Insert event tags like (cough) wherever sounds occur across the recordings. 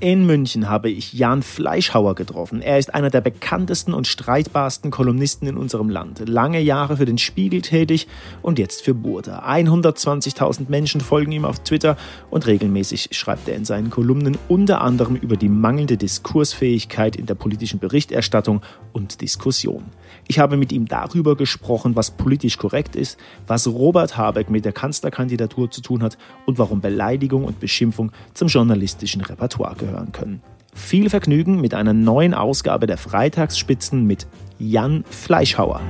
In München habe ich Jan Fleischhauer getroffen. Er ist einer der bekanntesten und streitbarsten Kolumnisten in unserem Land. Lange Jahre für den Spiegel tätig und jetzt für Burda. 120.000 Menschen folgen ihm auf Twitter und regelmäßig schreibt er in seinen Kolumnen unter anderem über die mangelnde Diskursfähigkeit in der politischen Berichterstattung und Diskussion. Ich habe mit ihm darüber gesprochen, was politisch korrekt ist, was Robert Habeck mit der Kanzlerkandidatur zu tun hat und warum Beleidigung und Beschimpfung zum journalistischen Repertoire gehören können. Viel Vergnügen mit einer neuen Ausgabe der Freitagsspitzen mit Jan Fleischhauer.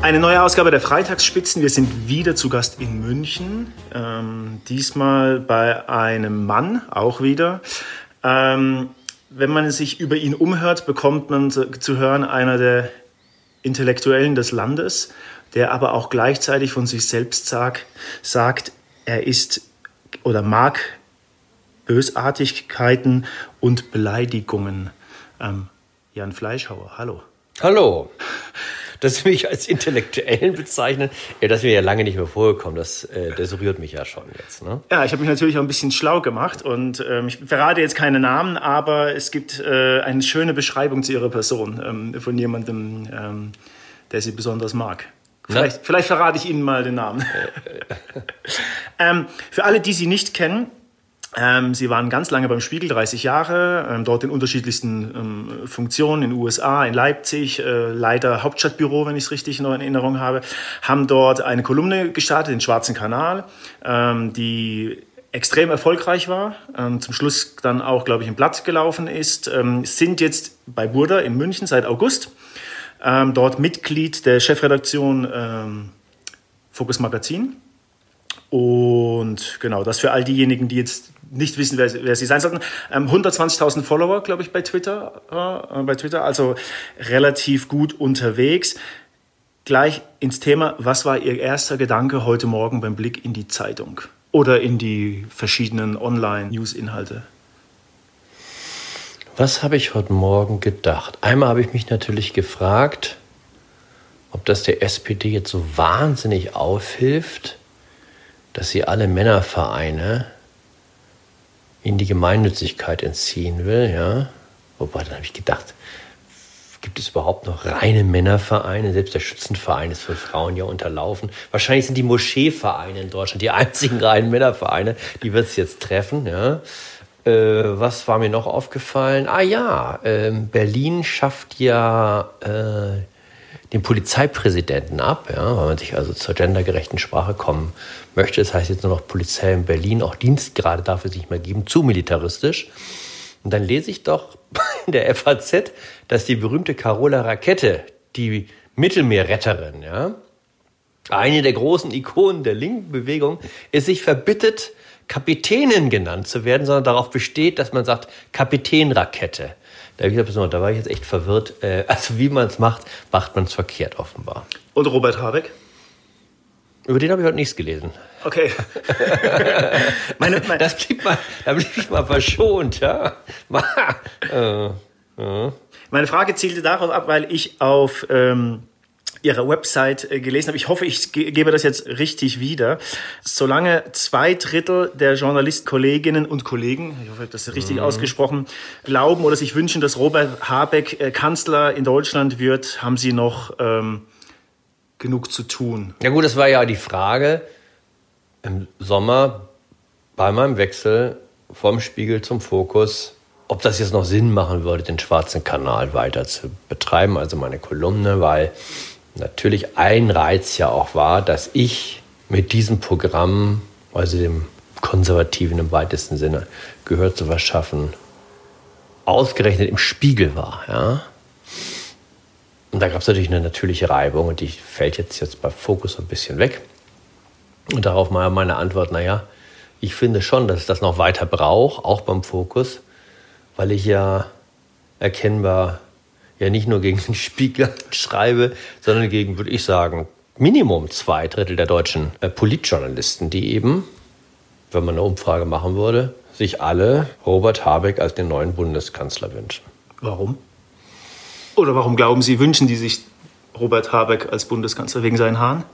Eine neue Ausgabe der Freitagsspitzen. Wir sind wieder zu Gast in München. Ähm, diesmal bei einem Mann, auch wieder. Ähm, wenn man sich über ihn umhört, bekommt man zu hören, einer der Intellektuellen des Landes, der aber auch gleichzeitig von sich selbst sagt, sagt er ist oder mag Bösartigkeiten und Beleidigungen. Ähm, Jan Fleischhauer, hallo. Hallo dass Sie mich als Intellektuellen bezeichnen, ja, das wäre ja lange nicht mehr vorgekommen. Das, äh, das rührt mich ja schon jetzt. Ne? Ja, ich habe mich natürlich auch ein bisschen schlau gemacht und ähm, ich verrate jetzt keine Namen, aber es gibt äh, eine schöne Beschreibung zu Ihrer Person ähm, von jemandem, ähm, der Sie besonders mag. Vielleicht, vielleicht, verrate ich Ihnen mal den Namen. (laughs) ähm, für alle, die Sie nicht kennen, ähm, sie waren ganz lange beim Spiegel, 30 Jahre, ähm, dort in unterschiedlichsten ähm, Funktionen in den USA, in Leipzig, äh, Leiter Hauptstadtbüro, wenn ich es richtig noch in Erinnerung habe, haben dort eine Kolumne gestartet, den Schwarzen Kanal, ähm, die extrem erfolgreich war, ähm, zum Schluss dann auch, glaube ich, im Blatt gelaufen ist, ähm, sind jetzt bei Burda in München seit August, dort Mitglied der Chefredaktion Focus Magazin. Und genau, das für all diejenigen, die jetzt nicht wissen, wer, wer sie sein sollten. Ähm, 120.000 Follower, glaube ich, bei Twitter, äh, bei Twitter, also relativ gut unterwegs. Gleich ins Thema, was war Ihr erster Gedanke heute Morgen beim Blick in die Zeitung oder in die verschiedenen Online-News-Inhalte? Was habe ich heute Morgen gedacht? Einmal habe ich mich natürlich gefragt, ob das der SPD jetzt so wahnsinnig aufhilft, dass sie alle Männervereine in die Gemeinnützigkeit entziehen will, ja. Wobei, dann habe ich gedacht, gibt es überhaupt noch reine Männervereine? Selbst der Schützenverein ist für Frauen ja unterlaufen. Wahrscheinlich sind die Moscheevereine in Deutschland die einzigen reinen Männervereine. Die wird es jetzt treffen, ja. Äh, was war mir noch aufgefallen? Ah ja, äh, Berlin schafft ja äh, den Polizeipräsidenten ab, ja, weil man sich also zur gendergerechten Sprache kommen möchte. Das heißt jetzt nur noch Polizei in Berlin, auch Dienstgrade darf es nicht mehr geben, zu militaristisch. Und dann lese ich doch (laughs) in der FAZ, dass die berühmte Carola Rakete, die Mittelmeerretterin, ja, eine der großen Ikonen der linken Bewegung, es sich verbittet, Kapitänin genannt zu werden, sondern darauf besteht, dass man sagt Kapitänrakette. Da, ich gesagt, da war ich jetzt echt verwirrt. Äh, also wie man es macht, macht man es verkehrt offenbar. Und Robert Habeck? Über den habe ich heute nichts gelesen. Okay. (laughs) meine, meine das blieb mal, da blieb ich mal verschont, ja. (laughs) Äh, äh. Meine Frage zielte darauf ab, weil ich auf ähm, Ihrer Website äh, gelesen habe. Ich hoffe, ich gebe das jetzt richtig wieder. Solange zwei Drittel der Journalistkolleginnen und Kollegen, ich hoffe, das ist richtig mhm. ausgesprochen, glauben oder sich wünschen, dass Robert Habeck äh, Kanzler in Deutschland wird, haben Sie noch ähm, genug zu tun. Ja gut, das war ja die Frage im Sommer bei meinem Wechsel vom Spiegel zum Fokus, ob das jetzt noch Sinn machen würde, den Schwarzen Kanal weiter zu betreiben, also meine Kolumne, weil natürlich ein Reiz ja auch war, dass ich mit diesem Programm, also dem Konservativen im weitesten Sinne, Gehör zu verschaffen, ausgerechnet im Spiegel war. Ja? Und da gab es natürlich eine natürliche Reibung und die fällt jetzt, jetzt bei Fokus ein bisschen weg. Und darauf mal meine Antwort, naja, ich finde schon, dass es das noch weiter braucht, auch beim Fokus, weil ich ja erkennbar ja nicht nur gegen den Spiegel (laughs) schreibe, sondern gegen, würde ich sagen, Minimum zwei Drittel der deutschen äh, Politjournalisten, die eben, wenn man eine Umfrage machen würde, sich alle Robert Habeck als den neuen Bundeskanzler wünschen. Warum? Oder warum glauben Sie, wünschen die sich Robert Habeck als Bundeskanzler wegen seinen Haaren?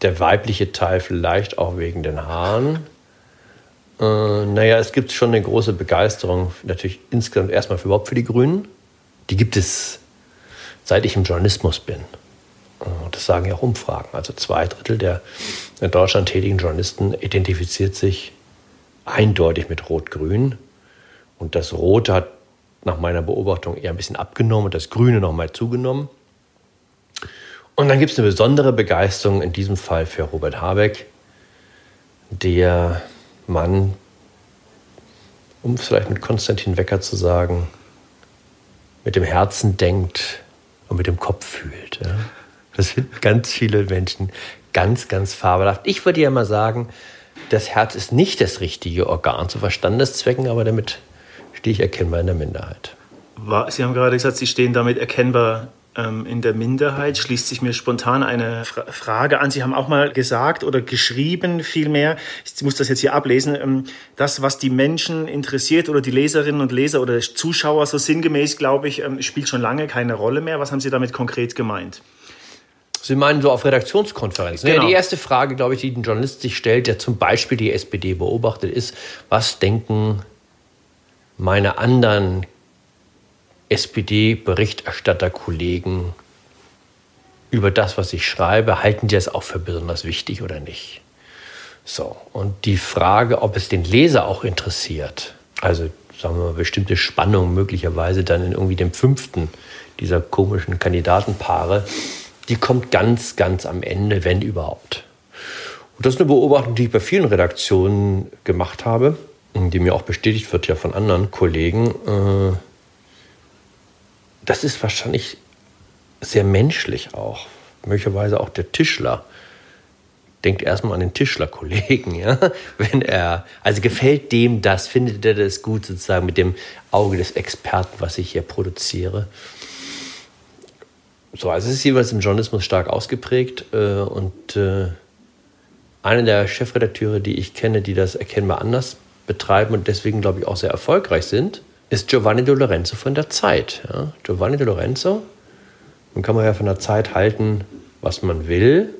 Der weibliche Teil vielleicht auch wegen den Haaren. Äh, naja, es gibt schon eine große Begeisterung, natürlich insgesamt erstmal für, überhaupt für die Grünen. Die gibt es, seit ich im Journalismus bin. Äh, das sagen ja auch Umfragen. Also zwei Drittel der in Deutschland tätigen Journalisten identifiziert sich eindeutig mit Rot-Grün. Und das Rote hat nach meiner Beobachtung eher ein bisschen abgenommen und das Grüne nochmal zugenommen. Und dann gibt es eine besondere Begeisterung in diesem Fall für Robert Habeck, der Mann, um vielleicht mit Konstantin Wecker zu sagen, mit dem Herzen denkt und mit dem Kopf fühlt. Ja. Das finden ganz viele Menschen ganz, ganz fabelhaft. Ich würde ja mal sagen, das Herz ist nicht das richtige Organ zu Verstandeszwecken, aber damit stehe ich erkennbar in der Minderheit. Sie haben gerade gesagt, Sie stehen damit erkennbar in der Minderheit. Schließt sich mir spontan eine Fra Frage an. Sie haben auch mal gesagt oder geschrieben vielmehr, ich muss das jetzt hier ablesen, ähm, das, was die Menschen interessiert oder die Leserinnen und Leser oder Zuschauer so sinngemäß, glaube ich, ähm, spielt schon lange keine Rolle mehr. Was haben Sie damit konkret gemeint? Sie meinen so auf Redaktionskonferenzen. Genau. Ja, die erste Frage, glaube ich, die ein Journalist sich stellt, der zum Beispiel die SPD beobachtet, ist, was denken meine anderen SPD-Berichterstatterkollegen über das, was ich schreibe, halten die es auch für besonders wichtig oder nicht? So, und die Frage, ob es den Leser auch interessiert, also sagen wir mal, bestimmte Spannung möglicherweise dann in irgendwie dem fünften dieser komischen Kandidatenpaare, die kommt ganz, ganz am Ende, wenn überhaupt. Und das ist eine Beobachtung, die ich bei vielen Redaktionen gemacht habe, die mir auch bestätigt wird ja von anderen Kollegen. Äh, das ist wahrscheinlich sehr menschlich auch. Möglicherweise auch der Tischler denkt erstmal an den Tischlerkollegen, (laughs) ja. Wenn er, also gefällt dem das, findet er das gut sozusagen mit dem Auge des Experten, was ich hier produziere. So, also es ist jeweils im Journalismus stark ausgeprägt äh, und äh, einer der Chefredakteure, die ich kenne, die das erkennbar anders betreiben und deswegen, glaube ich, auch sehr erfolgreich sind, ist Giovanni De Lorenzo von der Zeit. Ja? Giovanni De Lorenzo, nun kann man ja von der Zeit halten, was man will.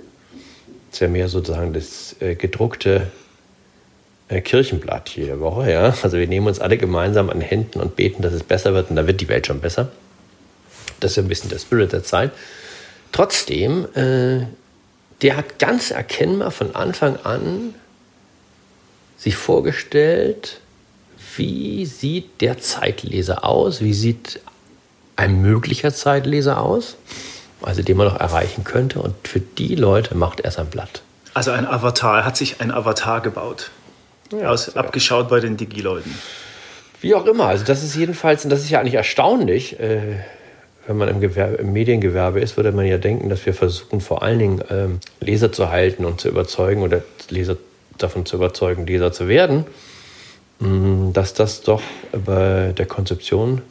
Das ist ja mehr sozusagen das äh, gedruckte äh, Kirchenblatt jede Woche. Ja? Also wir nehmen uns alle gemeinsam an Händen und beten, dass es besser wird und dann wird die Welt schon besser. Das ist ja ein bisschen der Spirit der Zeit. Trotzdem, äh, der hat ganz erkennbar von Anfang an sich vorgestellt, wie sieht der Zeitleser aus? Wie sieht ein möglicher Zeitleser aus? Also den man noch erreichen könnte. Und für die Leute macht er sein Blatt. Also ein Avatar. Er hat sich ein Avatar gebaut. Ja, aus, ja. Abgeschaut bei den Digi-Leuten. Wie auch immer. Also das ist jedenfalls, und das ist ja eigentlich erstaunlich, äh, wenn man im, Gewerbe, im, Mediengewerbe ist, würde man ja denken, dass wir versuchen, vor allen Dingen ähm, Leser zu halten und zu überzeugen oder Leser davon zu überzeugen, Leser zu werden, dass das doch bei der Konzeption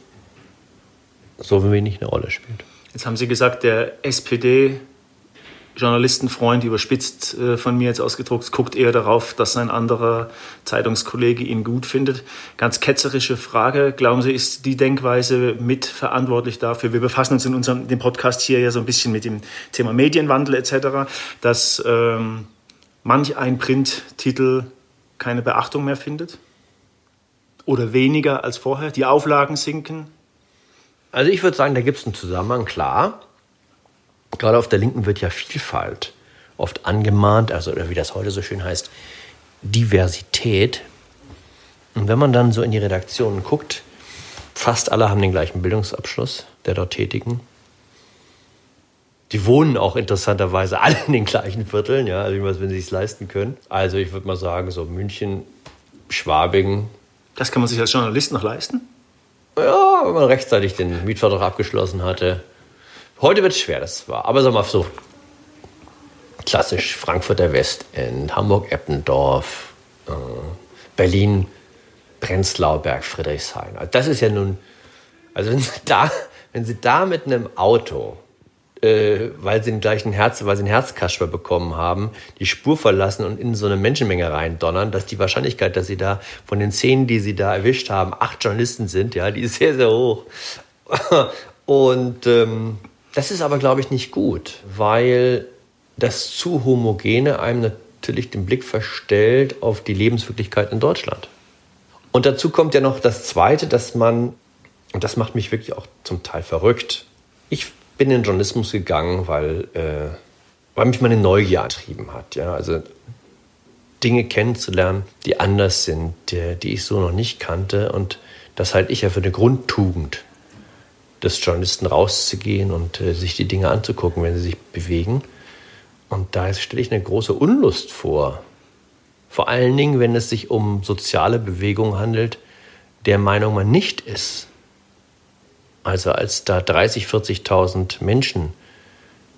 so wenig eine Rolle spielt. Jetzt haben Sie gesagt, der SPD Journalistenfreund, überspitzt äh, von mir jetzt ausgedruckt, guckt eher darauf, dass ein anderer Zeitungskollege ihn gut findet. Ganz ketzerische Frage. Glauben Sie, ist die Denkweise mitverantwortlich dafür? Wir befassen uns in unserem dem Podcast hier ja so ein bisschen mit dem Thema Medienwandel etc., dass ähm, manch ein Printtitel keine Beachtung mehr findet? Oder weniger als vorher? Die Auflagen sinken? Also ich würde sagen, da gibt es einen Zusammenhang, klar. Gerade auf der Linken wird ja Vielfalt oft angemahnt, also oder wie das heute so schön heißt, Diversität. Und wenn man dann so in die Redaktionen guckt, fast alle haben den gleichen Bildungsabschluss der dort Tätigen. Die wohnen auch interessanterweise (laughs) alle in den gleichen Vierteln, ja, also wenn sie es leisten können. Also ich würde mal sagen, so München, Schwabing. Das kann man sich als Journalist noch leisten? Ja, wenn man rechtzeitig den Mietvertrag abgeschlossen hatte. Heute wird es schwer, das war. Aber sag mal so, klassisch Frankfurter Westend, Hamburg-Eppendorf, äh, Berlin, Prenzlauer Berg, Friedrichshain. Also das ist ja nun, also wenn Sie da, wenn Sie da mit einem Auto äh, weil sie den gleichen Herz, weil sie einen Herzkasper bekommen haben, die Spur verlassen und in so eine Menschenmenge reindonnern, dass die Wahrscheinlichkeit, dass sie da von den Szenen, die sie da erwischt haben, acht Journalisten sind, ja, die ist sehr, sehr hoch. (laughs) Und ähm, das ist aber, glaube ich, nicht gut, weil das zu homogene einem natürlich den Blick verstellt auf die Lebenswirklichkeit in Deutschland. Und dazu kommt ja noch das Zweite, dass man, und das macht mich wirklich auch zum Teil verrückt, ich bin in den Journalismus gegangen, weil, äh, weil mich meine Neugier antrieben hat. Ja? Also Dinge kennenzulernen, die anders sind, die, die ich so noch nicht kannte. Und das halte ich ja für eine Grundtugend des Journalisten rauszugehen und äh, sich die Dinge anzugucken, wenn sie sich bewegen. Und da stelle ich eine große Unlust vor. Vor allen Dingen, wenn es sich um soziale Bewegungen handelt, der Meinung man nicht ist. Also als da 30, 40.000 Menschen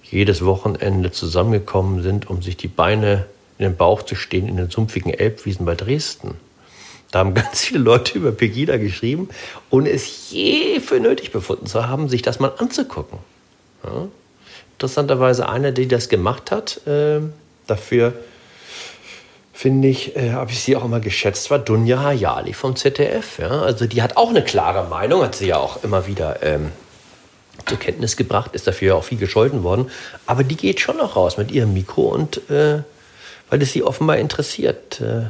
jedes Wochenende zusammengekommen sind, um sich die Beine in den Bauch zu stehen in den sumpfigen Elbwiesen bei Dresden. Da haben (laughs) ganz viele Leute über Pegida geschrieben, ohne es je für nötig befunden zu haben, sich das mal anzugucken. Ja? Interessanterweise einer, der das gemacht hat, äh, dafür finde ich, äh, habe ich sie auch immer geschätzt, war Dunja Hayali vom ZDF. Ja? Also die hat auch eine klare Meinung, hat sie ja auch immer wieder ähm, zur Kenntnis gebracht, ist dafür ja auch viel gescholten worden. Aber die geht schon noch raus mit ihrem Mikro und äh, weil es sie offenbar interessiert, äh,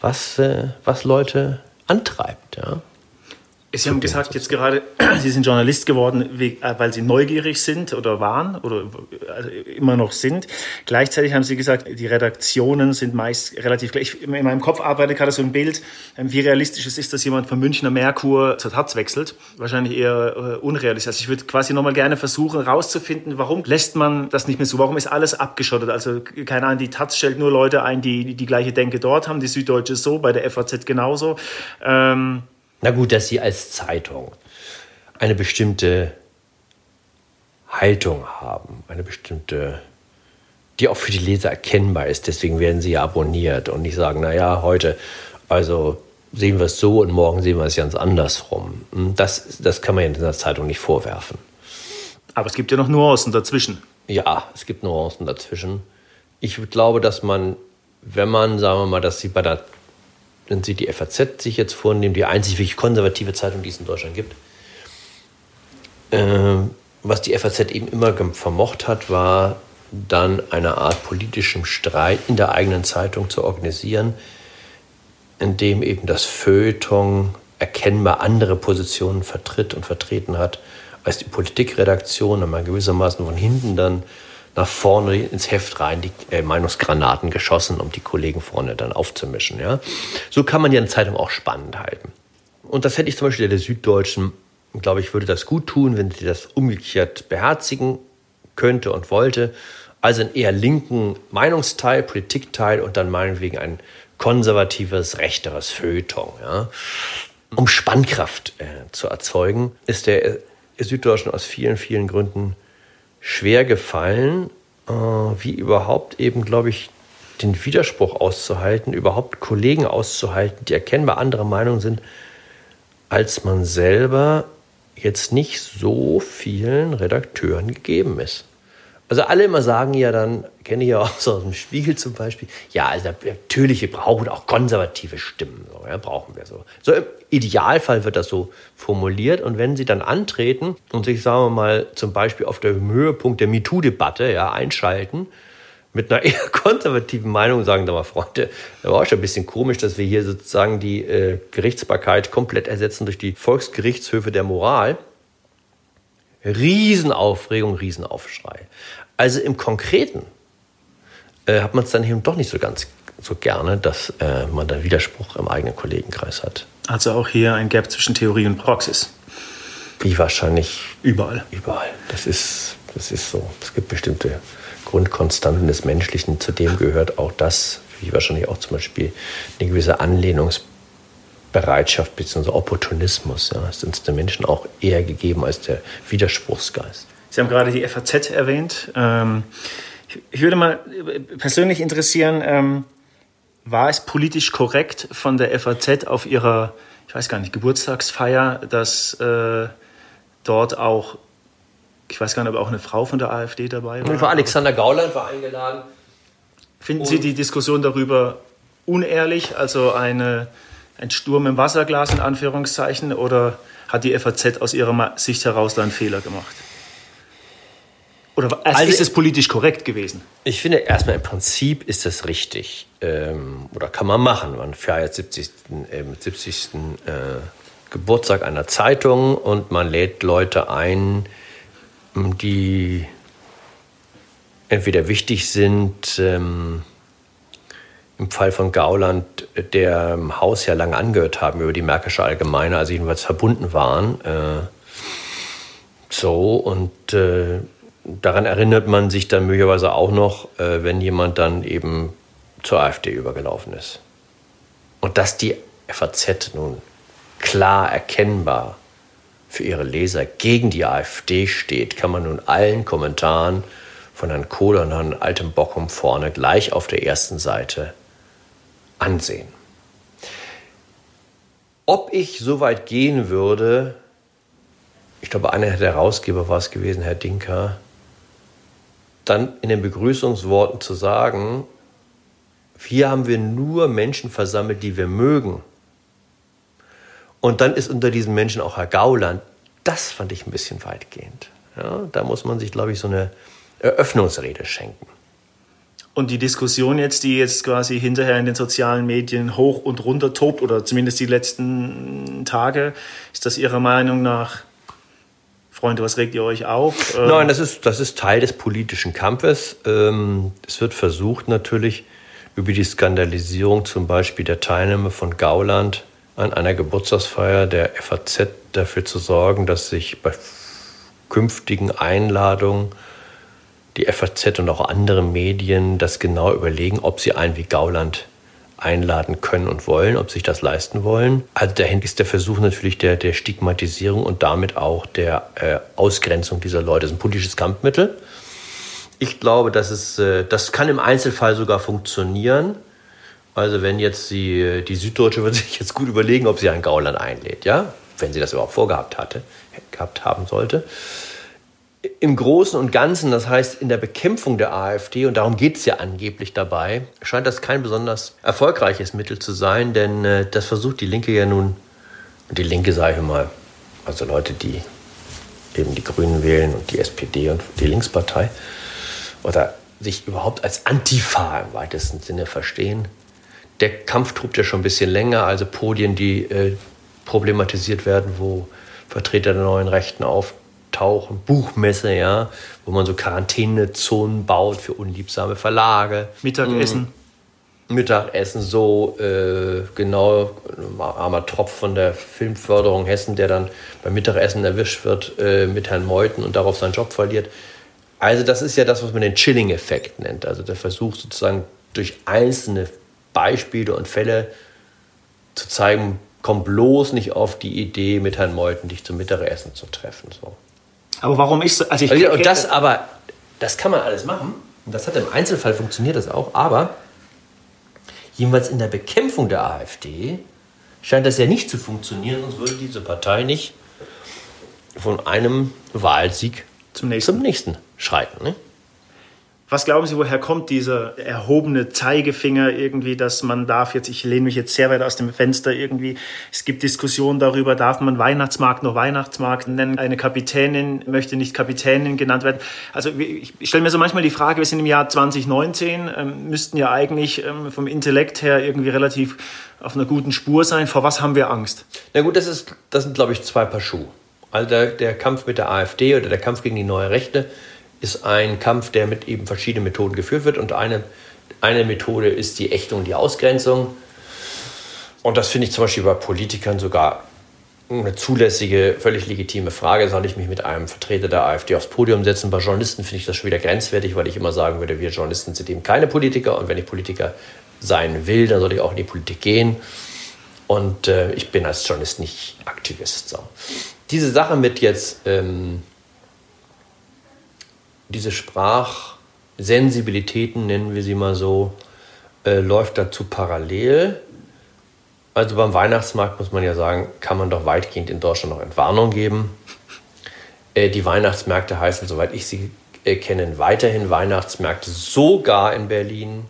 was, äh, was Leute antreibt. Ja? Sie haben gesagt, jetzt gerade, (clears throat) Sie sind Journalist geworden, äh, weil Sie neugierig sind oder waren oder also immer noch sind. Gleichzeitig haben Sie gesagt, die Redaktionen sind meist relativ gleich. In meinem Kopf arbeitet gerade so ein Bild, ähm, wie realistisch es ist, dass jemand vom Münchner Merkur zur Taz wechselt. Wahrscheinlich eher äh, unrealistisch. Also ich würde quasi nochmal gerne versuchen, herauszufinden, warum lässt man das nicht mehr so? Warum ist alles abgeschottet? Also keine Ahnung, die Taz stellt nur Leute ein, die die gleiche Denke dort haben, die Süddeutsche so, bei der FAZ genauso. Ähm, na gut, dass Sie als Zeitung eine bestimmte Haltung haben, eine bestimmte, die auch für die Leser erkennbar ist. Deswegen werden sie ja abonniert und nicht sagen, naja, heute, also sehen wir es so und morgen sehen wir es ganz andersrum. Hm, das, das kann man in der Zeitung nicht vorwerfen. Aber es gibt ja noch Nuancen dazwischen. Ja, es gibt Nuancen dazwischen. Ich glaube, dass man, wenn man, sagen wir mal, dass sie bei der wenn Sie die FAZ sich jetzt vornehmen, die einzig wirklich konservative Zeitung, die es in Deutschland gibt, äh, was die FAZ eben immer vermocht hat, war dann eine Art politischem Streit in der eigenen Zeitung zu organisieren, in dem eben das Feuilleton erkennbar andere Positionen vertritt und vertreten hat als die Politikredaktion, und man gewissermaßen von hinten dann nach vorne ins Heft rein die äh, Meinungsgranaten geschossen, um die Kollegen vorne dann aufzumischen. Ja? So kann man ja eine Zeitung auch spannend halten. Und das hätte ich zum Beispiel der Süddeutschen, glaube ich, würde das gut tun, wenn sie das umgekehrt beherzigen könnte und wollte. Also einen eher linken Meinungsteil, Politikteil und dann meinetwegen ein konservatives, rechteres Feuilleton. Ja? Um Spannkraft äh, zu erzeugen, ist der äh, Süddeutschen aus vielen, vielen Gründen schwer gefallen, äh, wie überhaupt eben, glaube ich, den Widerspruch auszuhalten, überhaupt Kollegen auszuhalten, die erkennbar anderer Meinung sind, als man selber jetzt nicht so vielen Redakteuren gegeben ist. Also alle immer sagen ja dann, kenne ich ja auch so aus dem Spiegel zum Beispiel, ja, also natürlich, wir brauchen auch konservative Stimmen, ja, brauchen wir so. So im Idealfall wird das so formuliert und wenn sie dann antreten und sich, sagen wir mal, zum Beispiel auf dem Höhepunkt der MeToo-Debatte ja, einschalten, mit einer (laughs) eher konservativen Meinung sagen, da mal Freunde, da war auch schon ein bisschen komisch, dass wir hier sozusagen die äh, Gerichtsbarkeit komplett ersetzen durch die Volksgerichtshöfe der Moral. Riesenaufregung, Riesenaufschrei. Also im Konkreten äh, hat man es dann eben doch nicht so ganz so gerne, dass äh, man da Widerspruch im eigenen Kollegenkreis hat. Also auch hier ein Gap zwischen Theorie und Praxis. Wie wahrscheinlich überall. Überall. Das ist, das ist so. Es gibt bestimmte Grundkonstanten des Menschlichen. Zu dem gehört auch das, wie wahrscheinlich auch zum Beispiel eine gewisse Anlehnungsbereitschaft bzw. Opportunismus. Ja, ist uns den Menschen auch eher gegeben als der Widerspruchsgeist. Sie haben gerade die FAZ erwähnt. Ähm, ich würde mal persönlich interessieren, ähm, war es politisch korrekt von der FAZ auf ihrer, ich weiß gar nicht, Geburtstagsfeier, dass äh, dort auch, ich weiß gar nicht, ob auch eine Frau von der AfD dabei war? war Alexander Gauland war eingeladen. Finden Sie die Diskussion darüber unehrlich, also eine, ein Sturm im Wasserglas in Anführungszeichen, oder hat die FAZ aus ihrer Sicht heraus da einen Fehler gemacht? Oder also, also ist es politisch korrekt gewesen? Ich finde erstmal im Prinzip ist das richtig. Ähm, oder kann man machen. Man feiert 70. Äh, 70. Äh, Geburtstag einer Zeitung und man lädt Leute ein, die entweder wichtig sind, ähm, im Fall von Gauland, der im Haus ja lange angehört haben über die Märkische Allgemeine, also jedenfalls verbunden waren. Äh, so, und äh, daran erinnert man sich dann möglicherweise auch noch, äh, wenn jemand dann eben zur AfD übergelaufen ist. Und dass die FAZ nun klar erkennbar für ihre Leser gegen die AfD steht, kann man nun allen Kommentaren von Herrn Kohl und Herrn Altenbockum vorne gleich auf der ersten Seite ansehen. Ob ich so weit gehen würde, ich glaube, einer der Herausgeber war es gewesen, Herr Dinker, dann in den Begrüßungsworten zu sagen, hier haben wir nur Menschen versammelt, die wir mögen. Und dann ist unter diesen Menschen auch Herr Gauland. Das fand ich ein bisschen weitgehend. Ja, da muss man sich, glaube ich, so eine Eröffnungsrede schenken. Und die Diskussion jetzt, die jetzt quasi hinterher in den sozialen Medien hoch und runter tobt, oder zumindest die letzten Tage, ist das Ihrer Meinung nach, Freunde, was regt ihr euch auf? Ähm Nein, das ist, das ist Teil des politischen Kampfes. Ähm, es wird versucht natürlich über die Skandalisierung zum Beispiel der Teilnahme von Gauland an einer Geburtstagsfeier der FAZ dafür zu sorgen, dass sich bei künftigen Einladungen die FAZ und auch andere Medien das genau überlegen, ob sie einen wie Gauland einladen können und wollen, ob sich das leisten wollen. Also dahin ist der Versuch natürlich der, der Stigmatisierung und damit auch der äh, Ausgrenzung dieser Leute. Das ist ein politisches Kampfmittel. Ich glaube, dass es, äh, das kann im Einzelfall sogar funktionieren. Also wenn jetzt die, die Süddeutsche würde sich jetzt gut überlegen, ob sie einen Gauland einlädt, ja, wenn sie das überhaupt vorgehabt hatte, gehabt haben sollte im Großen und Ganzen, das heißt in der Bekämpfung der AfD, und darum geht es ja angeblich dabei, scheint das kein besonders erfolgreiches Mittel zu sein, denn äh, das versucht die Linke ja nun, und die Linke sage ich mal, also Leute, die eben die Grünen wählen und die SPD und die Linkspartei, oder sich überhaupt als Antifa im weitesten Sinne verstehen. Der Kampf tobt ja schon ein bisschen länger, also Podien, die äh, problematisiert werden, wo Vertreter der neuen Rechten auf Auftauchen, Buchmesse, ja, wo man so Quarantänezonen baut für unliebsame Verlage. Mittagessen. Mhm. Mittagessen, so äh, genau, armer Tropf von der Filmförderung Hessen, der dann beim Mittagessen erwischt wird äh, mit Herrn Meuthen und darauf seinen Job verliert. Also das ist ja das, was man den Chilling-Effekt nennt. Also der Versuch sozusagen durch einzelne Beispiele und Fälle zu zeigen, komm bloß nicht auf die Idee, mit Herrn Meuthen dich zum Mittagessen zu treffen. So. Aber warum ich so. Also ich also, und das aber, das kann man alles machen. Und das hat im Einzelfall funktioniert das auch. Aber jedenfalls in der Bekämpfung der AfD scheint das ja nicht zu funktionieren, sonst würde diese Partei nicht von einem Wahlsieg zum nächsten, zum nächsten schreiten. Ne? Was glauben Sie, woher kommt dieser erhobene Zeigefinger irgendwie, dass man darf jetzt, ich lehne mich jetzt sehr weit aus dem Fenster irgendwie, es gibt Diskussionen darüber, darf man Weihnachtsmarkt noch Weihnachtsmarkt nennen, eine Kapitänin möchte nicht Kapitänin genannt werden. Also ich stelle mir so manchmal die Frage, wir sind im Jahr 2019, ähm, müssten ja eigentlich ähm, vom Intellekt her irgendwie relativ auf einer guten Spur sein. Vor was haben wir Angst? Na gut, das, ist, das sind, glaube ich, zwei Paar Schuhe. Also der, der Kampf mit der AfD oder der Kampf gegen die neue Rechte, ist ein Kampf, der mit eben verschiedenen Methoden geführt wird. Und eine, eine Methode ist die Ächtung, die Ausgrenzung. Und das finde ich zum Beispiel bei Politikern sogar eine zulässige, völlig legitime Frage. Soll ich mich mit einem Vertreter der AfD aufs Podium setzen? Bei Journalisten finde ich das schon wieder grenzwertig, weil ich immer sagen würde, wir Journalisten sind eben keine Politiker. Und wenn ich Politiker sein will, dann soll ich auch in die Politik gehen. Und äh, ich bin als Journalist nicht Aktivist. So. Diese Sache mit jetzt ähm, diese Sprachsensibilitäten, nennen wir sie mal so, äh, läuft dazu parallel. Also beim Weihnachtsmarkt muss man ja sagen, kann man doch weitgehend in Deutschland noch Entwarnung geben. Äh, die Weihnachtsmärkte heißen, soweit ich sie äh, kenne, weiterhin Weihnachtsmärkte, sogar in Berlin.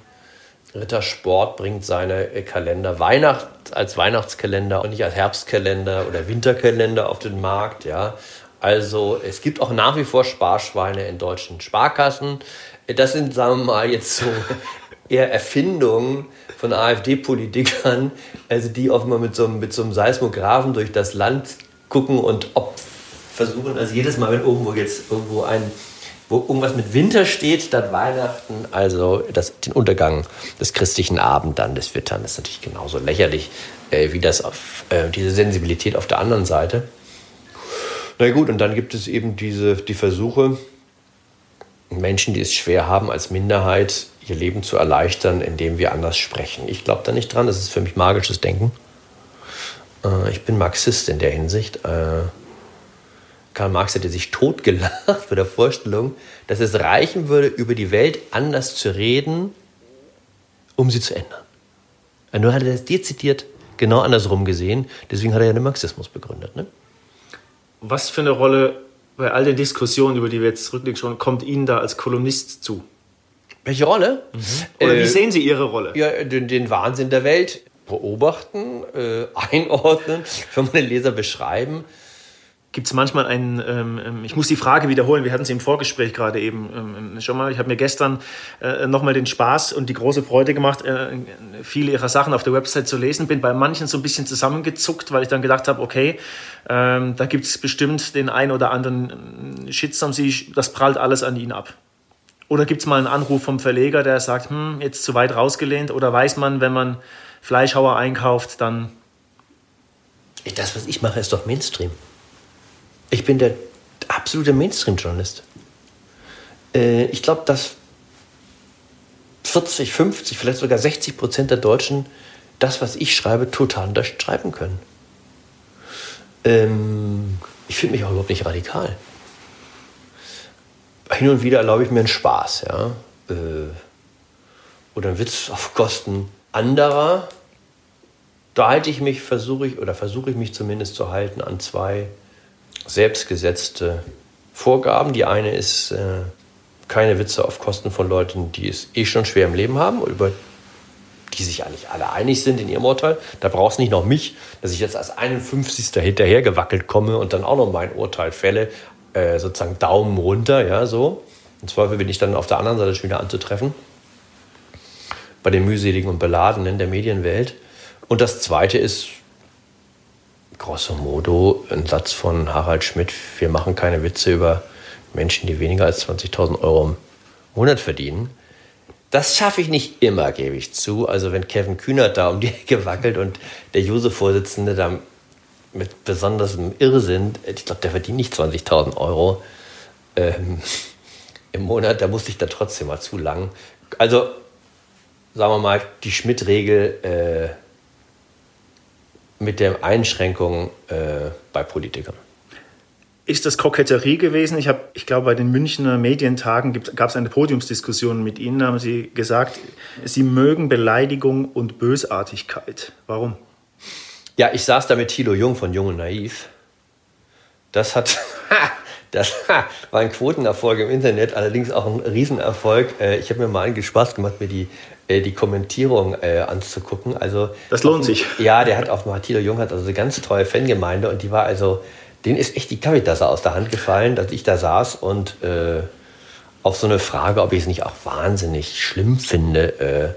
Rittersport bringt seine äh, Kalender Weihnacht als Weihnachtskalender und nicht als Herbstkalender oder Winterkalender auf den Markt. Ja. Also es gibt auch nach wie vor Sparschweine in deutschen Sparkassen. Das sind, sagen wir mal, jetzt so (laughs) eher Erfindungen von AfD-Politikern, also die offenbar mit so, einem, mit so einem Seismographen durch das Land gucken und ob versuchen, also jedes Mal, wenn irgendwo jetzt irgendwo ein wo irgendwas mit Winter steht, statt Weihnachten, also das, den Untergang des christlichen Abend dann des Wittern, ist natürlich genauso lächerlich äh, wie das auf, äh, diese Sensibilität auf der anderen Seite. Na gut, und dann gibt es eben diese, die Versuche, Menschen, die es schwer haben, als Minderheit ihr Leben zu erleichtern, indem wir anders sprechen. Ich glaube da nicht dran, das ist für mich magisches Denken. Äh, ich bin Marxist in der Hinsicht. Äh, Karl Marx hätte sich totgelacht bei der Vorstellung, dass es reichen würde, über die Welt anders zu reden, um sie zu ändern. Nur hat er das dezidiert genau andersrum gesehen. Deswegen hat er ja den Marxismus begründet. Ne? Was für eine Rolle bei all den Diskussionen, über die wir jetzt zurücklegen, schon, kommt Ihnen da als Kolumnist zu? Welche Rolle? Mhm. Oder wie äh, sehen Sie Ihre Rolle? Ja, den, den Wahnsinn der Welt beobachten, äh, einordnen, (laughs) für meine Leser beschreiben gibt es manchmal einen, ähm, ähm, ich muss die Frage wiederholen, wir hatten sie im Vorgespräch gerade eben ähm, ähm schon mal, ich habe mir gestern äh, nochmal den Spaß und die große Freude gemacht, äh, viele ihrer Sachen auf der Website zu lesen, bin bei manchen so ein bisschen zusammengezuckt, weil ich dann gedacht habe, okay, ähm, da gibt es bestimmt den ein oder anderen äh, Shitstorm, das prallt alles an ihn ab. Oder gibt es mal einen Anruf vom Verleger, der sagt, hm, jetzt zu weit rausgelehnt, oder weiß man, wenn man Fleischhauer einkauft, dann... Das, was ich mache, ist doch Mainstream. Ich bin der absolute Mainstream-Journalist. Äh, ich glaube, dass 40, 50, vielleicht sogar 60 Prozent der Deutschen das, was ich schreibe, total unterschreiben können. Ähm, ich finde mich auch überhaupt nicht radikal. Hin und wieder erlaube ich mir einen Spaß, ja. Äh, oder einen Witz auf Kosten anderer. Da halte ich mich, versuche ich, oder versuche ich mich zumindest zu halten an zwei selbstgesetzte Vorgaben. Die eine ist äh, keine Witze auf Kosten von Leuten, die es eh schon schwer im Leben haben, über die sich eigentlich alle einig sind in ihrem Urteil. Da brauchst nicht noch mich, dass ich jetzt als 51. hinterher gewackelt komme und dann auch noch mein Urteil fälle, äh, sozusagen Daumen runter, ja, so. Im Zweifel bin ich dann auf der anderen Seite schon wieder anzutreffen. Bei den mühseligen und beladenen der Medienwelt. Und das zweite ist grosso modo ein Satz von Harald Schmidt, wir machen keine Witze über Menschen, die weniger als 20.000 Euro im Monat verdienen. Das schaffe ich nicht immer, gebe ich zu. Also wenn Kevin Kühnert da um die Ecke wackelt und der Juse-Vorsitzende da mit besonderem Irrsinn, ich glaube, der verdient nicht 20.000 Euro ähm, (laughs) im Monat, da muss ich da trotzdem mal zu lang. Also sagen wir mal, die Schmidt-Regel äh, mit der Einschränkung äh, bei Politikern. Ist das Koketterie gewesen? Ich, hab, ich glaube, bei den Münchner Medientagen gab es eine Podiumsdiskussion mit Ihnen. Da haben Sie gesagt, Sie mögen Beleidigung und Bösartigkeit. Warum? Ja, ich saß da mit Thilo Jung von Jung und Naiv. Das hat, (laughs) das (laughs) war ein Quotenerfolg im Internet, allerdings auch ein Riesenerfolg. Äh, ich habe mir mal einen Spaß gemacht, mir die äh, die Kommentierung äh, anzugucken. Also das lohnt sich. (laughs) Ja, der hat auf Martino Jung hat also eine ganz tolle Fangemeinde und die war also, denen ist echt die Kaffeetasse aus der Hand gefallen, dass ich da saß und äh, auf so eine Frage, ob ich es nicht auch wahnsinnig schlimm finde, äh,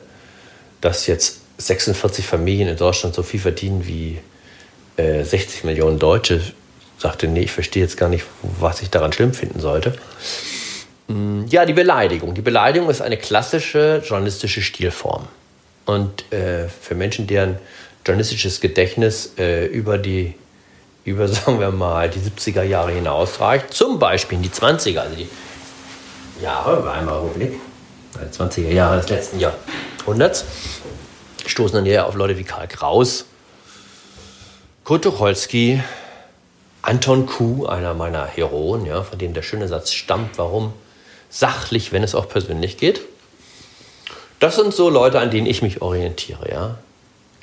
dass jetzt 46 Familien in Deutschland so viel verdienen wie 60 äh, Millionen Deutsche, sagte, nee, ich verstehe jetzt gar nicht, was ich daran schlimm finden sollte. Mm, ja, die Beleidigung. Die Beleidigung ist eine klassische journalistische Stilform. Und äh, für Menschen, deren journalistisches Gedächtnis äh, über die, über, (laughs) sagen wir mal, die 70er Jahre hinausreicht, zum Beispiel in die 20er, also die Jahre Weimarer Republik, die 20er Jahre des letzten Jahrhunderts, stoßen dann eher auf Leute wie Karl Kraus, Kurt Tucholsky, Anton Kuh, einer meiner Heroen, ja, von dem der schöne Satz stammt, warum sachlich, wenn es auch persönlich geht. Das sind so Leute, an denen ich mich orientiere. Ja?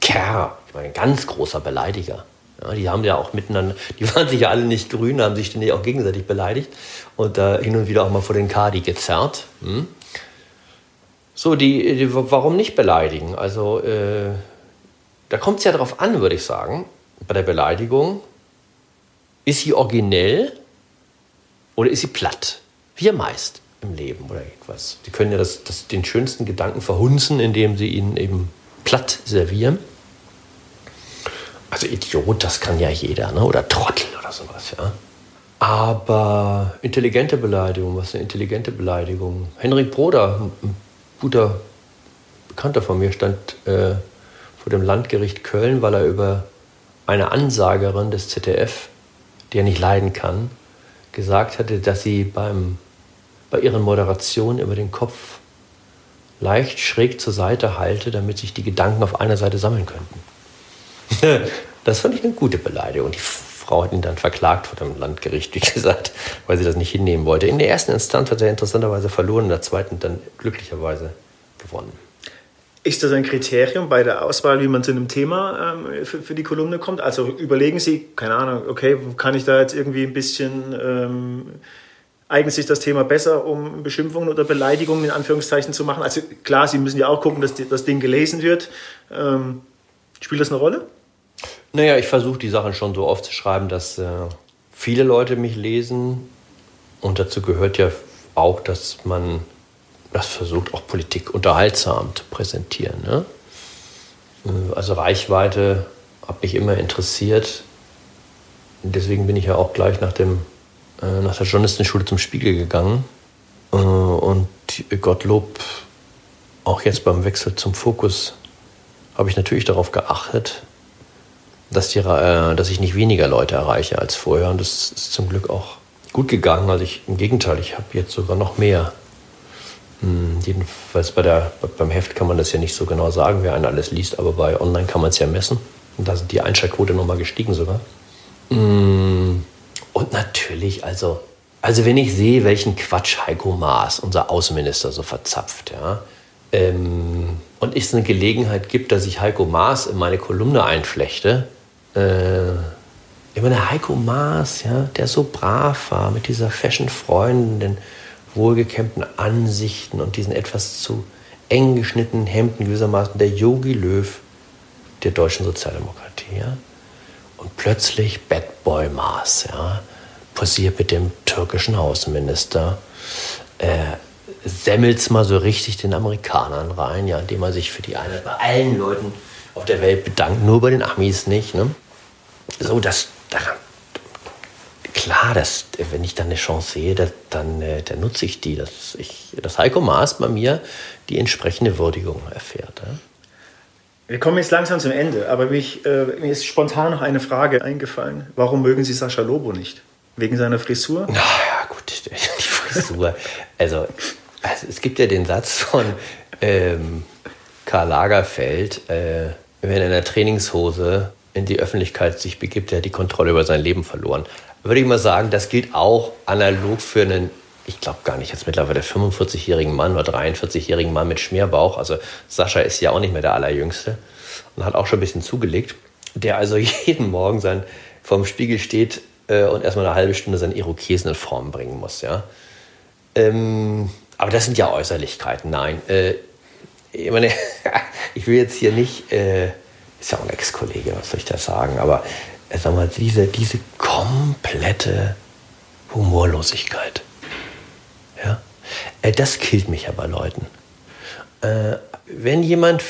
Kerr, ich meine, ein ganz großer Beleidiger. Ja, die haben ja auch miteinander, die waren sich ja alle nicht grün, haben sich ständig auch gegenseitig beleidigt und da äh, hin und wieder auch mal vor den Kadi gezerrt. Hm? So, die, die, warum nicht beleidigen? Also, äh, da kommt es ja darauf an, würde ich sagen, bei der Beleidigung. Ist sie originell Oder ist sie platt? Wie meist im Leben oder etwas. Sie können ja das, das, den schönsten Gedanken verhunzen, indem sie ihn eben platt servieren. Also Idiot, das kann ja jeder, ne? oder Trottel oder sowas, ja. Aber intelligente Beleidigung, was ist eine intelligente Beleidigung? Henrik Broder, ein guter Bekannter von mir, stand äh, vor dem Landgericht Köln, weil er über eine Ansagerin des ZDF, die er nicht leiden kann, gesagt hatte, dass sie beim, bei ihren Moderationen immer den Kopf leicht schräg zur Seite halte, damit sich die Gedanken auf einer Seite sammeln könnten. (laughs) das fand ich eine gute Beleidigung. Die Frau hat ihn dann verklagt vor dem Landgericht, wie gesagt, weil sie das nicht hinnehmen wollte. In der ersten Instanz hat er interessanterweise verloren, in der zweiten dann glücklicherweise gewonnen. Ist das ein Kriterium bei der Auswahl, wie man zu einem Thema ähm, für, für, die Kolumne kommt? Also überlegen Sie, keine Ahnung, okay, kann ich da jetzt irgendwie ein bisschen, ähm, eignet sich das Thema besser, um Beschimpfungen oder Beleidigungen in Anführungszeichen zu machen? Also klar, Sie müssen ja auch gucken, dass die, das Ding gelesen wird. Ähm, spielt das eine Rolle? Naja, ich versuche die Sachen schon so oft zu schreiben, dass äh, viele Leute mich lesen. Und dazu gehört ja auch, dass man das versucht, auch Politik unterhaltsam zu präsentieren. Ne? Also Reichweite hat mich immer interessiert. Deswegen bin ich ja auch gleich nach, dem, äh, nach der Journalistenschule zum Spiegel gegangen. Äh, und Gottlob, auch jetzt beim Wechsel zum Fokus, habe ich natürlich darauf geachtet, dass, die, äh, dass ich nicht weniger Leute erreiche als vorher. Und das ist zum Glück auch gut gegangen. Also ich, im Gegenteil, ich habe jetzt sogar noch mehr. Hm, jedenfalls bei der, beim Heft kann man das ja nicht so genau sagen, wer einen alles liest, aber bei Online kann man es ja messen. Und da sind die Einschaltquote nochmal gestiegen sogar. Hm, und natürlich, also, also wenn ich sehe, welchen Quatsch Heiko Maas, unser Außenminister, so verzapft, ja, ähm, und es eine Gelegenheit gibt, dass ich Heiko Maas in meine Kolumne einflechte, äh, immer der Heiko Maas, ja, der so brav war mit dieser Fashion-Freundin, wohlgekämmten Ansichten und diesen etwas zu eng geschnittenen Hemden gewissermaßen der Yogi Löw der deutschen Sozialdemokratie. Ja? Und plötzlich Bad Boy Maas, ja, posiert mit dem türkischen Außenminister, äh, semmelt's mal so richtig den Amerikanern rein, ja, indem man sich für die eine bei allen Leuten auf der Welt bedankt, nur bei den Amis nicht. Ne? So, das, daran, klar, das, wenn ich dann eine Chance sehe, das, dann, äh, dann nutze ich die, dass, ich, dass Heiko Maas bei mir die entsprechende Würdigung erfährt. Ja? Wir kommen jetzt langsam zum Ende, aber mich, äh, mir ist spontan noch eine Frage eingefallen. Warum mögen Sie Sascha Lobo nicht? Wegen seiner Frisur? Na ja, gut, (laughs) die Frisur. also, also, es gibt ja den Satz von ähm, Karl Lagerfeld, äh, wenn er in der Trainingshose in die Öffentlichkeit sich begibt, der hat die Kontrolle über sein Leben verloren. Würde ich mal sagen, das gilt auch analog für einen, ich glaube gar nicht, jetzt mittlerweile 45-jährigen Mann oder 43-jährigen Mann mit Schmierbauch. Also Sascha ist ja auch nicht mehr der Allerjüngste und hat auch schon ein bisschen zugelegt, der also (laughs) jeden Morgen sein, vorm Spiegel steht äh, und erstmal eine halbe Stunde seinen Irokesen in Form bringen muss. Ja? Ähm, aber das sind ja Äußerlichkeiten, nein. Äh, ich, meine, (laughs) ich will jetzt hier nicht, äh, ist ja auch ein Ex-Kollege, was soll ich da sagen, aber sag mal, diese, diese komplette Humorlosigkeit, ja, äh, das killt mich ja bei Leuten. Äh, wenn jemand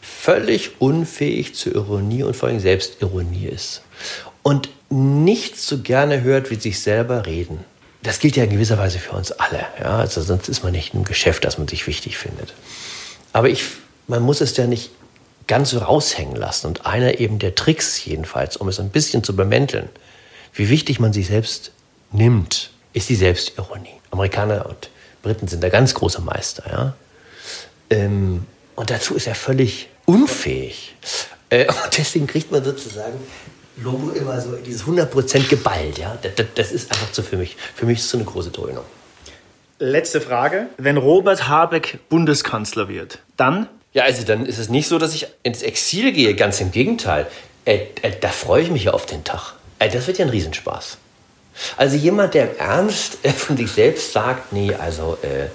völlig unfähig zur Ironie und vor allem Selbstironie ist und nicht so gerne hört, wie sich selber reden, das gilt ja in gewisser Weise für uns alle. Ja? Also sonst ist man nicht im Geschäft, dass man sich wichtig findet. Aber ich, man muss es ja nicht ganz so raushängen lassen. Und einer eben der Tricks jedenfalls, um es ein bisschen zu bemänteln, wie wichtig man sich selbst nimmt, ist die Selbstironie. Amerikaner und Briten sind da ganz große Meister. Ja? Ähm, und dazu ist er völlig unfähig. Äh, und deswegen kriegt man sozusagen Logo immer so dieses 100% geballt. Ja? Das, das, ist einfach so für mich. Für mich ist so eine große Dröhnung. Letzte Frage. Wenn Robert Habeck Bundeskanzler wird, dann? Ja, also dann ist es nicht so, dass ich ins Exil gehe. Ganz im Gegenteil. Äh, äh, da freue ich mich ja auf den Tag. Äh, das wird ja ein Riesenspaß. Also jemand, der im Ernst äh, von sich selbst sagt, nee, also äh,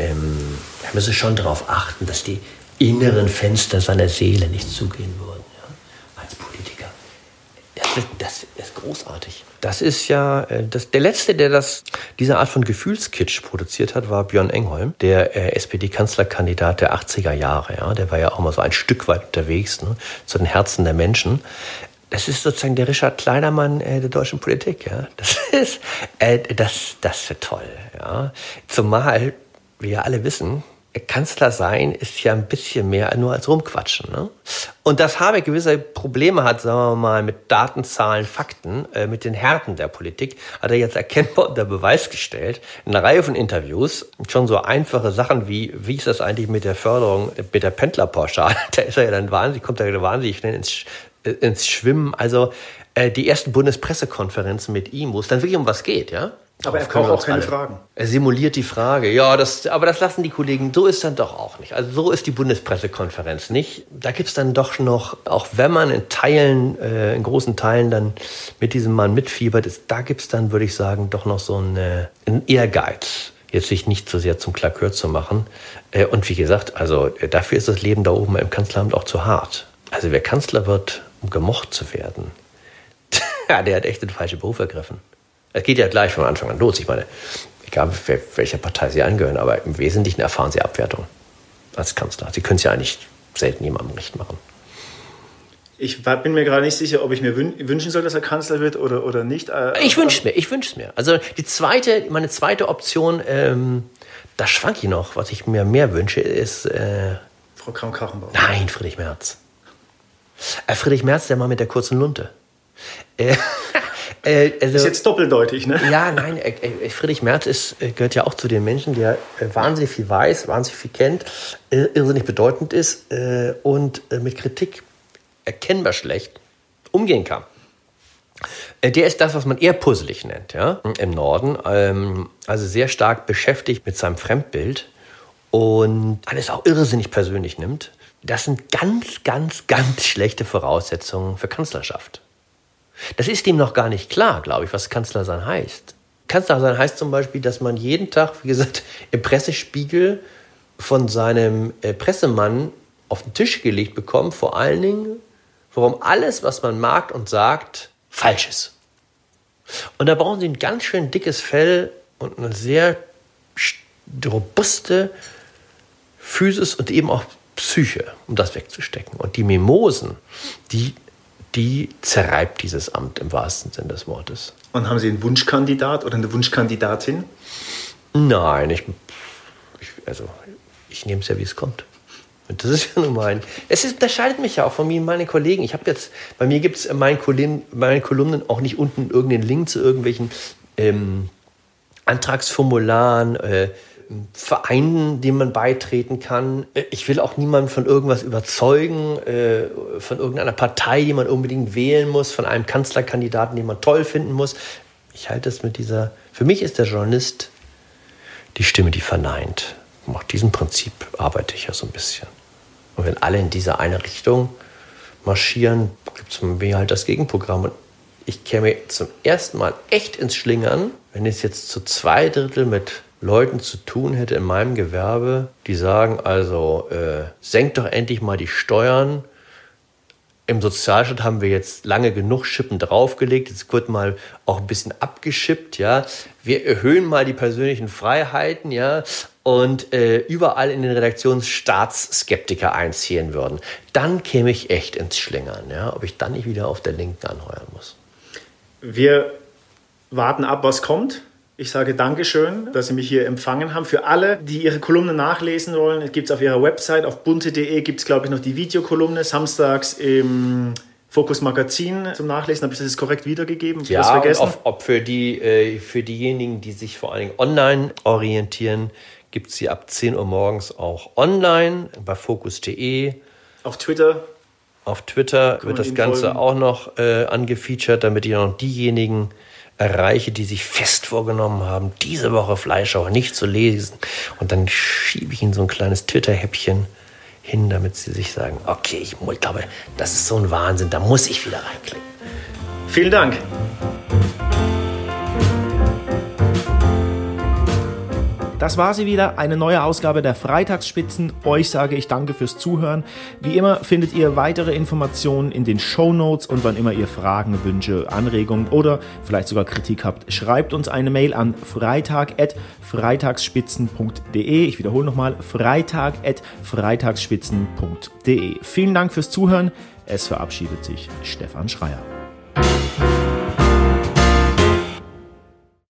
ähm, er müsse schon darauf achten, dass die inneren Fenster seiner Seele nicht zugehen würden. Das ist großartig. Das ist ja, äh, das, der Letzte, der das, diese Art von Gefühlskitsch produziert hat, war Björn Engholm, der äh, SPD-Kanzlerkandidat der 80er Jahre. Ja? Der war ja auch mal so ein Stück weit unterwegs, ne? zu den Herzen der Menschen. Das ist sozusagen der Richard Kleidermann äh, der deutschen Politik. Ja? Das (laughs) ist, äh, das, das wird toll. Ja? Zumal wir ja alle wissen, Kanzler sein ist ja ein bisschen mehr nur als rumquatschen. Ne? Und dass Habeck gewisse Probleme hat, sagen wir mal, mit Daten, Zahlen, Fakten, äh, mit den Härten der Politik, hat er jetzt erkennbar unter Beweis gestellt. In einer Reihe von Interviews schon so einfache Sachen wie, wie ist das eigentlich mit der Förderung, mit der Pendlerpauschale? (laughs) Da ist er ja dann wahnsinnig, kommt er wahnsinnig schnell ins, äh, ins Schwimmen. Also äh, die ersten Bundespressekonferenzen mit ihm, wo es dann wirklich um was geht, ja? Aber er braucht auch keine alle. Fragen. Er simuliert die Frage. Ja, das, aber das lassen die Kollegen. So ist dann doch auch nicht. Also so ist die Bundespressekonferenz nicht. Da gibt es dann doch noch, auch wenn man in Teilen, äh, in großen Teilen dann mit diesem Mann mitfiebert, ist, da gibt es dann, würde ich sagen, doch noch so einen, einen Ehrgeiz jetzt sich nicht so sehr zum Klakör zu machen. Äh, und wie gesagt, also äh, dafür ist das Leben da oben im Kanzleramt auch zu hart. Also wer Kanzler wird, um gemocht zu werden, (laughs) der hat echt den falschen Beruf ergriffen. Es geht ja gleich von Anfang an los. Ich meine, egal welcher Partei Sie angehören, aber im Wesentlichen erfahren Sie Abwertung als Kanzler. Sie können es ja eigentlich selten jemandem recht machen. Ich bin mir gerade nicht sicher, ob ich mir wünschen soll, dass er Kanzler wird oder, oder nicht. Äh, ich wünsche mir, ich wünsche mir. Also die zweite, meine zweite Option, ähm, da schwank ich noch. Was ich mir mehr wünsche, ist äh, Frau Kram-Kachenbauer. Nein, Friedrich Merz. Äh, Friedrich Merz, der Mann mit der kurzen Lunte. Äh, (laughs) äh, also, ist jetzt doppeldeutig, ne? Ja, nein, äh, äh, Friedrich Merz ist, äh, gehört ja auch zu den Menschen, der wahnsinnig viel weiß, wahnsinnig viel kennt, irrsinnig bedeutend ist und mit Kritik erkennbar schlecht umgehen kann. Der ist das, was man eher puzzelig nennt, ja, im Norden. Ähm, also sehr stark beschäftigt mit seinem Fremdbild und alles auch irrsinnig persönlich nimmt. Das sind ganz, ganz, ganz schlechte Voraussetzungen für Kanzlerschaft. Das ist ihm noch gar nicht klar, glaube ich, was Kanzler sein heißt. Kanzler sein heißt zum Beispiel, dass man jeden Tag, wie gesagt, (laughs) im Pressespiegel von seinem äh, Pressemann auf den Tisch gelegt bekommt, vor allen Dingen, warum alles, was man mag und sagt, falsch ist. Und da brauchen Sie ein ganz schön dickes Fell und eine sehr robuste Physis und eben auch Psyche, um das wegzustecken. Und die Mimosen, die die zerreibt dieses Amt im wahrsten Sinne des Wortes. Und haben Sie einen Wunschkandidat oder eine Wunschkandidatin? Nein, ich, ich also ich nehme es ja, wie es kommt. Und das ist ja nun mein. Es ist, unterscheidet mich ja auch von mir und meinen Kollegen. Ich habe jetzt, bei mir gibt es in meinen Kolumnen, meinen Kolumnen auch nicht unten irgendeinen Link zu irgendwelchen ähm, Antragsformularen, äh, Vereinen, denen man beitreten kann. Ich will auch niemanden von irgendwas überzeugen, äh, von irgendeiner Partei, die man unbedingt wählen muss, von einem Kanzlerkandidaten, den man toll finden muss. Ich halte es mit dieser, für mich ist der Journalist die Stimme, die verneint. Nach diesem Prinzip arbeite ich ja so ein bisschen. Und wenn alle in diese eine Richtung marschieren, gibt es mir halt das Gegenprogramm. Und ich käme zum ersten Mal echt ins Schlingern, wenn es jetzt zu zwei Drittel mit Leuten zu tun hätte in meinem Gewerbe, die sagen, also äh, senkt doch endlich mal die Steuern. Im Sozialstaat haben wir jetzt lange genug Schippen draufgelegt. Jetzt wird mal auch ein bisschen abgeschippt, ja. Wir erhöhen mal die persönlichen Freiheiten, ja. Und äh, überall in den Redaktionen Staatsskeptiker einziehen würden. Dann käme ich echt ins Schlingern, ja. Ob ich dann nicht wieder auf der Linken anheuern muss. Wir warten ab, was kommt. Ich sage Dankeschön, dass Sie mich hier empfangen haben. Für alle, die Ihre Kolumne nachlesen wollen, gibt es auf Ihrer Website, auf bunte.de gibt es, glaube ich, noch die Videokolumne, samstags im Fokus Magazin zum Nachlesen. Habe ich das jetzt korrekt wiedergegeben? Ja, vergessen? Ob, ob für, die, äh, für diejenigen, die sich vor allen Dingen online orientieren, gibt es sie ab 10 Uhr morgens auch online bei fokus.de. Auf Twitter. Auf Twitter wird das Ganze folgen. auch noch äh, angefeatured, damit ihr noch diejenigen erreiche, die sich fest vorgenommen haben, diese Woche Fleischauer nicht zu lesen. Und dann schiebe ich ihnen so ein kleines Twitter-Häppchen hin, damit sie sich sagen, okay, ich glaube, das ist so ein Wahnsinn, da muss ich wieder reinklicken. Vielen Dank. Das war sie wieder, eine neue Ausgabe der Freitagsspitzen. Euch sage ich danke fürs Zuhören. Wie immer findet ihr weitere Informationen in den Show Notes und wann immer ihr Fragen, Wünsche, Anregungen oder vielleicht sogar Kritik habt, schreibt uns eine Mail an freitag.freitagsspitzen.de. Ich wiederhole nochmal, freitag.freitagsspitzen.de. Vielen Dank fürs Zuhören. Es verabschiedet sich Stefan Schreier.